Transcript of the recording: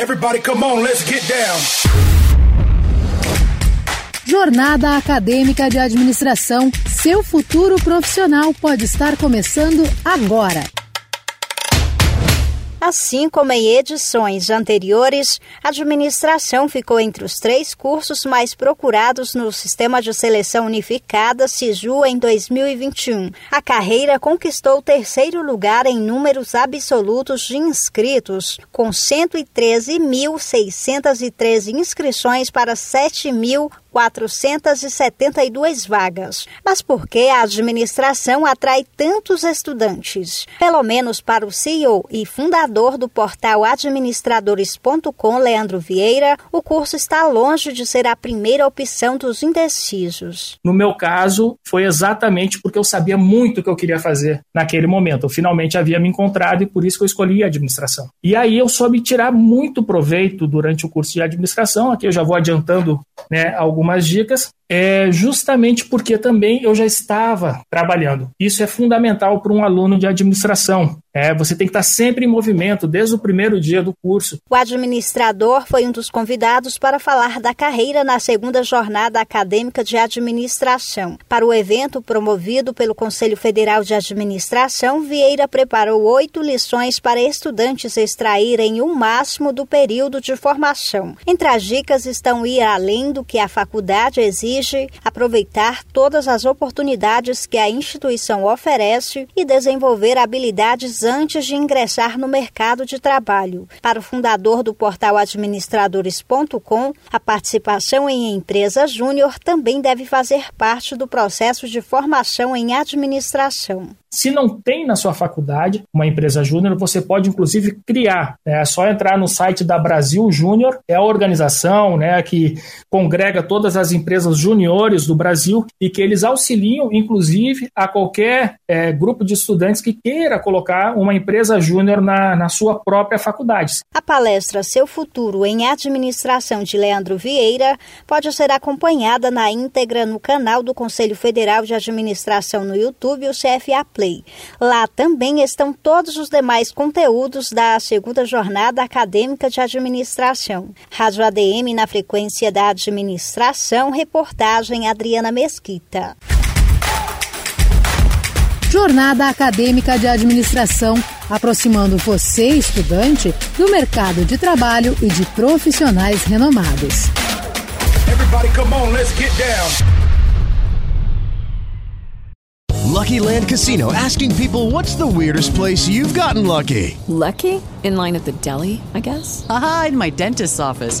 Everybody come on, let's get down. Jornada Acadêmica de Administração. Seu futuro profissional pode estar começando agora. Assim como em edições anteriores, a administração ficou entre os três cursos mais procurados no Sistema de Seleção Unificada SISU em 2021. A carreira conquistou o terceiro lugar em números absolutos de inscritos, com 113.613 inscrições para 7.000 472 vagas. Mas por que a administração atrai tantos estudantes? Pelo menos para o CEO e fundador do portal administradores.com, Leandro Vieira, o curso está longe de ser a primeira opção dos indecisos. No meu caso, foi exatamente porque eu sabia muito o que eu queria fazer naquele momento. Eu finalmente havia me encontrado e por isso que eu escolhi a administração. E aí eu soube tirar muito proveito durante o curso de administração. Aqui eu já vou adiantando né, algumas dicas é justamente porque também eu já estava trabalhando. Isso é fundamental para um aluno de administração. É, você tem que estar sempre em movimento desde o primeiro dia do curso. O administrador foi um dos convidados para falar da carreira na segunda jornada acadêmica de administração. Para o evento promovido pelo Conselho Federal de Administração, Vieira preparou oito lições para estudantes extraírem o máximo do período de formação. Entre as dicas estão ir além do que a faculdade exige aproveitar todas as oportunidades que a instituição oferece e desenvolver habilidades antes de ingressar no mercado de trabalho. Para o fundador do portal administradores.com, a participação em empresa júnior também deve fazer parte do processo de formação em administração. Se não tem na sua faculdade uma empresa júnior, você pode inclusive criar. É só entrar no site da Brasil Júnior, é a organização né, que congrega todas as empresas juniores do Brasil e que eles auxiliam, inclusive, a qualquer é, grupo de estudantes que queira colocar uma empresa júnior na, na sua própria faculdade. A palestra Seu Futuro em Administração de Leandro Vieira pode ser acompanhada na íntegra no canal do Conselho Federal de Administração no YouTube, o CFA Play. Lá também estão todos os demais conteúdos da segunda jornada acadêmica de administração. Rádio ADM na frequência da administração, reportagem Adriana Mesquita. Jornada Acadêmica de Administração, aproximando você, estudante, do mercado de trabalho e de profissionais renomados. On, let's get down. Lucky Land Casino asking people what's the weirdest place you've gotten lucky? Lucky? In line at the deli, I guess? Aha, in my dentist's office.